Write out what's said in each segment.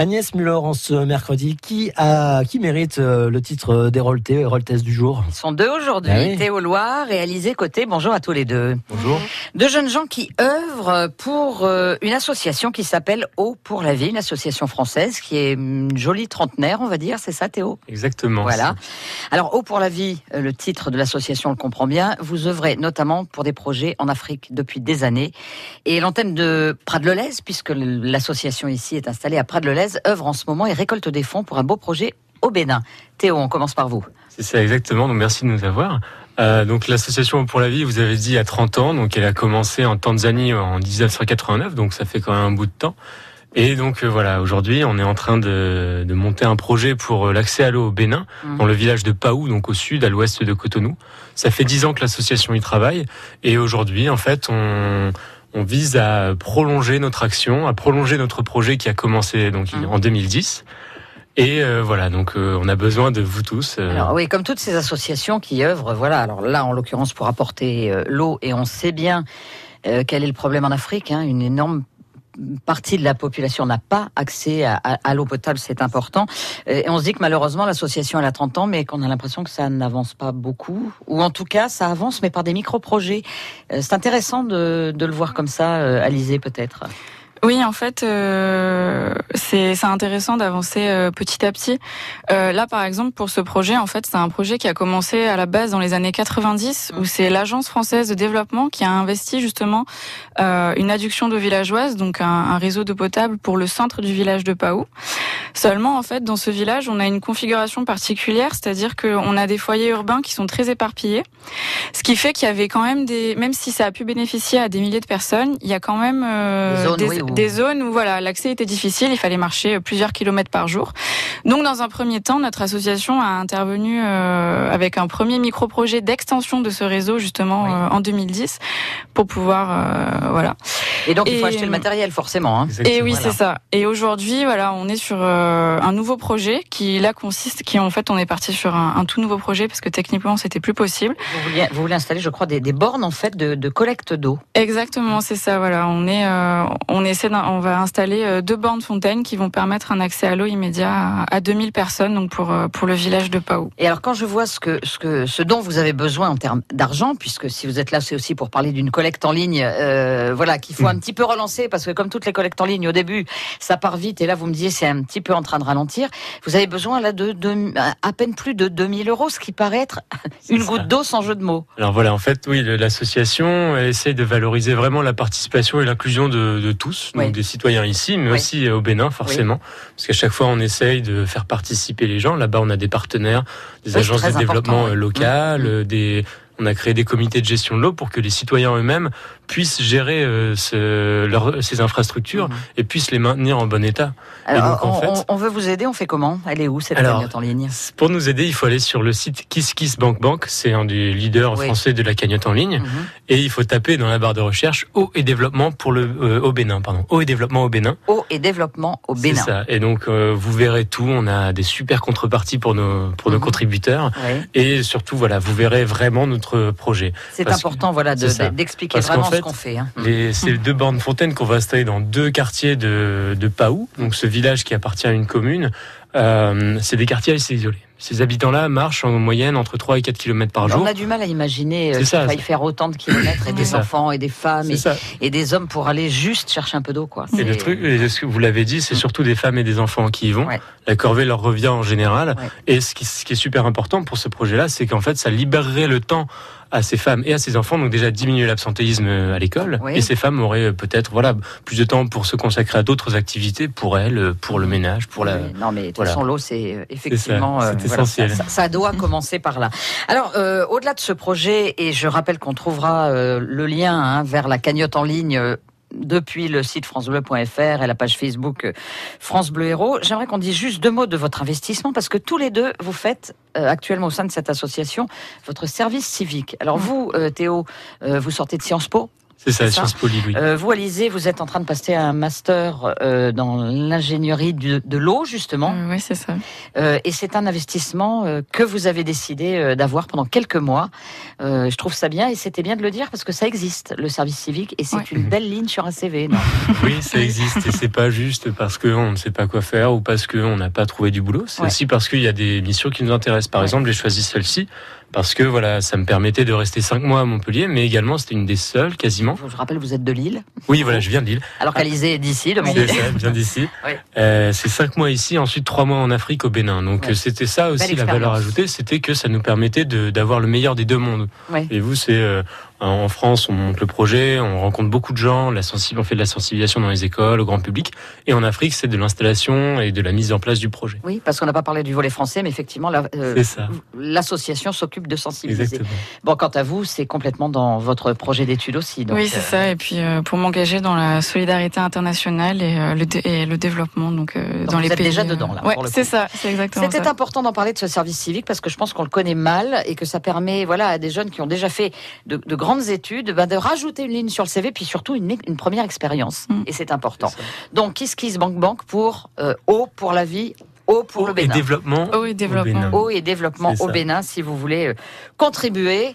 Agnès Muller en ce mercredi, qui, a, qui mérite euh, le titre d'Hérolté, Héroltesse du jour? Ils sont deux aujourd'hui, Ah oui. Théo Loire et Alizé Côté. Bonjour à tous les deux. Bonjour. Deux jeunes gens qui œuvrent pour euh, une association qui s'appelle Eau pour la vie, une association française qui est une jolie trentenaire, on va dire, c'est ça Théo? Exactement. Voilà. Alors, Eau pour la vie, euh, le titre de l'association le comprend bien. Vous œuvrez notamment pour des projets en Afrique depuis des années. Et l'antenne de Prades-le-Lez, puisque l'association ici est installée à Œuvre en ce moment et récolte des fonds pour un beau projet au Bénin. Théo, on commence par vous. C'est ça exactement. Donc merci de nous avoir. Euh, donc l'association pour la vie, vous avez dit, a 30 ans. Donc elle a commencé en Tanzanie en 1989. Donc ça fait quand même un bout de temps. Et donc euh, voilà, aujourd'hui, on est en train de, de monter un projet pour euh, l'accès à l'eau au Bénin, Mhm. dans le village de Paou, donc au sud, à l'ouest de Cotonou. Ça fait 10 ans que l'association y travaille. Et aujourd'hui, en fait, on, on vise à prolonger notre action, à prolonger notre projet qui a commencé donc Mhm. en 2010. Et euh, voilà, donc euh, on a besoin de vous tous. euh, Alors oui, comme toutes ces associations qui œuvrent, voilà. Alors là, en l'occurrence, pour apporter euh, l'eau, et on sait bien euh, quel est le problème en Afrique. Hein, une énorme partie de la population n'a pas accès à, l'eau potable, c'est important. Et on se dit que malheureusement, l'association elle a 30 ans, mais qu'on a l'impression que ça n'avance pas beaucoup, ou en tout cas, ça avance, mais par des micro-projets. Euh, c'est intéressant de, de le voir comme ça, euh, Alizé peut-être. Oui, en fait, euh, c'est intéressant d'avancer euh, petit à petit. Euh, là, par exemple, pour ce projet, en fait, c'est un projet qui a commencé à la base dans les années 90, où c'est l'Agence française de développement qui a investi justement euh, une adduction d'eau villageoise, donc un, un réseau d'eau potable pour le centre du village de Paou. Seulement, en fait, dans ce village, on a une configuration particulière, c'est-à-dire qu'on a des foyers urbains qui sont très éparpillés, ce qui fait qu'il y avait quand même des, même si ça a pu bénéficier à des milliers de personnes, il y a quand même euh, Des zones, des, oui, où- des zones où voilà l'accès était difficile, il fallait marcher plusieurs kilomètres par jour. Donc, dans un premier temps, notre association a intervenu euh, avec un premier micro-projet d'extension de ce réseau justement Oui. euh, en 2010 pour pouvoir euh, voilà. Et donc, il faut Et- acheter le matériel, forcément. Hein. Et oui, Voilà. c'est ça. Et aujourd'hui, voilà, on est sur euh, un nouveau projet qui là consiste, qui en fait, on est parti sur un, un tout nouveau projet parce que techniquement, c'était plus possible. Vous, voulez installer, je crois, des, des bornes en fait de, de collecte d'eau. Exactement, c'est ça. Voilà, on est, euh, on essaie, on va installer euh, deux bornes fontaines qui vont permettre un accès à l'eau immédiat à, à 2000 personnes, donc pour euh, pour le village de Paou. Et alors quand je vois ce que ce que ce dont vous avez besoin en termes d'argent, puisque si vous êtes là, c'est aussi pour parler d'une collecte en ligne, euh, voilà, qu'il faut un petit peu relancer parce que comme toutes les collectes en ligne au début, ça part vite et là vous me disiez c'est un petit peu en train de ralentir. Vous avez besoin là de, de à peine plus de 2000 euros, ce qui paraît être une goutte d'eau sans jeu de mots. Alors voilà, en fait, oui, l'association elle essaye de valoriser vraiment la participation et l'inclusion de, de tous, donc Oui. des citoyens ici, mais Oui. aussi euh, au Bénin, forcément, parce qu'à chaque fois on essaye de faire participer les gens. Là-bas, on a des partenaires, des agences de développement euh, local, Mmh. euh, des on a créé des comités de gestion de l'eau pour que les citoyens eux-mêmes puissent gérer euh, ce- leur- ces infrastructures Mhm. et puissent les maintenir en bon état. Alors donc, en on, fait- on- on veut vous aider, on fait comment? Elle est où cette Alors, cagnotte en ligne? Pour nous aider, il faut aller sur le site KissKissBankBank, c'est un des leaders Oui. français de la cagnotte en ligne. Mhm. Et il faut taper dans la barre de recherche eau et développement pour le euh, au Bénin, pardon, eau et développement au Bénin. Eau et développement au C'est Bénin. ça. Et donc euh, vous verrez tout. On a des super contreparties pour nos pour nos Mhm. contributeurs. Oui. Et surtout voilà, vous verrez vraiment notre projet. C'est que- important, voilà, c'est d'expliquer vraiment ce fait, qu'on fait. hein. Les, ces deux bornes fontaines qu'on va installer dans deux quartiers de, de Paou, donc ce village qui appartient à une commune, euh, c'est des quartiers assez isolés. Ces habitants-là marchent en moyenne entre 3 et 4 km par jour. On a du mal à imaginer euh, qu'il faille faire autant de kilomètres et des ça. enfants et des femmes et, des hommes pour aller juste chercher un peu d'eau, quoi. Et le truc, et ce que vous l'avez dit, c'est surtout des femmes et des enfants qui y vont. Ouais. La corvée leur revient en général. Ouais. Et ce qui, ce qui est super important pour ce projet-là, c'est qu'en fait, ça libérerait le temps à ces femmes et à ces enfants, donc déjà diminuer l'absentéisme à l'école. Oui. Et ces femmes auraient euh, peut-être voilà plus de temps pour se consacrer à d'autres activités, pour elles, euh, pour le ménage, pour la. Non, mais de toute voilà. façon, l'eau, c'est euh, effectivement. c'est euh, essentiel. ça, ça doit commencer par là. Alors, euh, au-delà de ce projet, et je rappelle qu'on trouvera euh, le lien hein, vers la cagnotte en ligne. Depuis le site francebleu.fr et la page Facebook euh, France Bleu Héros. J'aimerais qu'on dise juste deux mots de votre investissement parce que tous les deux, vous faites euh, actuellement au sein de cette association votre service civique. Alors vous, euh, Théo, euh, vous sortez de Sciences Po? C'est ça. Sciences Po Lille, oui. Euh, vous, Alizé, vous êtes en train de passer un master euh, dans l'ingénierie de, de l'eau, justement. Euh, oui, c'est ça. Euh, et c'est un investissement euh, que vous avez décidé euh, d'avoir pendant quelques mois. Euh, je trouve ça bien et c'était bien de le dire parce que ça existe, le service civique, et c'est Ouais. une belle ligne sur un CV. Non? Oui, ça existe et c'est pas juste parce qu'on ne sait pas quoi faire ou parce qu'on n'a pas trouvé du boulot. C'est Ouais. aussi parce qu'il y a des missions qui nous intéressent. Par Ouais. exemple, j'ai choisi celle-ci parce que voilà, ça me permettait de rester cinq mois à Montpellier, mais également c'était une des seules quasiment. je rappelle, vous êtes de Lille, Oui, voilà, je viens de Lille. alors qu'Alizé est d'ici, de C'est Montpellier. ça, bien d'ici. Oui. Euh, c'est cinq mois ici, ensuite trois mois en Afrique au Bénin. Donc Ouais. c'était ça aussi la valeur ajoutée, c'était que ça nous permettait d'avoir le meilleur des deux mondes. Ouais. Et vous, c'est euh, en France, on monte le projet, on rencontre beaucoup de gens, la on fait de la sensibilisation dans les écoles, au grand public. Et en Afrique, c'est de l'installation et de la mise en place du projet. Oui, parce qu'on n'a pas parlé du volet français, mais effectivement, la- euh, l'association s'occupe de sensibiliser. Exactement. Bon, quant à vous, c'est complètement dans votre projet d'études aussi. Donc, oui, c'est euh, ça. Et puis euh, pour m'engager dans la solidarité internationale et, euh, le, dé- et le développement, donc euh, Donc dans vous les êtes pays. déjà dedans, là, Ouais, c'est ça, c'est exactement C'était important d'en parler de ce service civique parce que je pense qu'on le connaît mal et que ça permet, voilà, à des jeunes qui ont déjà fait de, de grandes études, ben, de rajouter une ligne sur le CV, puis surtout une, une première expérience. Mm. Et c'est important. Donc, Kiss Kiss Bank Bank pour euh, eau pour la vie, eau pour le Et Bénin. développement. Oh oui, au développement. Bénin. Eau et développement au. Bénin, si vous voulez euh, contribuer.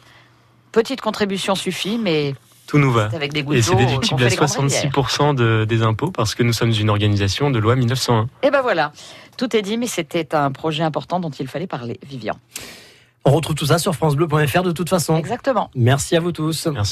Petite contribution suffit, mais Tout nous va. avec des Et c'est déductible à les grandes rivières. 66% de- des impôts parce que nous sommes une organisation de loi 1901. Et ben voilà, tout est dit, mais c'était un projet important dont il fallait parler. Vivian. On retrouve tout ça sur FranceBleu.fr de toute façon. Exactement. Merci à vous tous. Merci.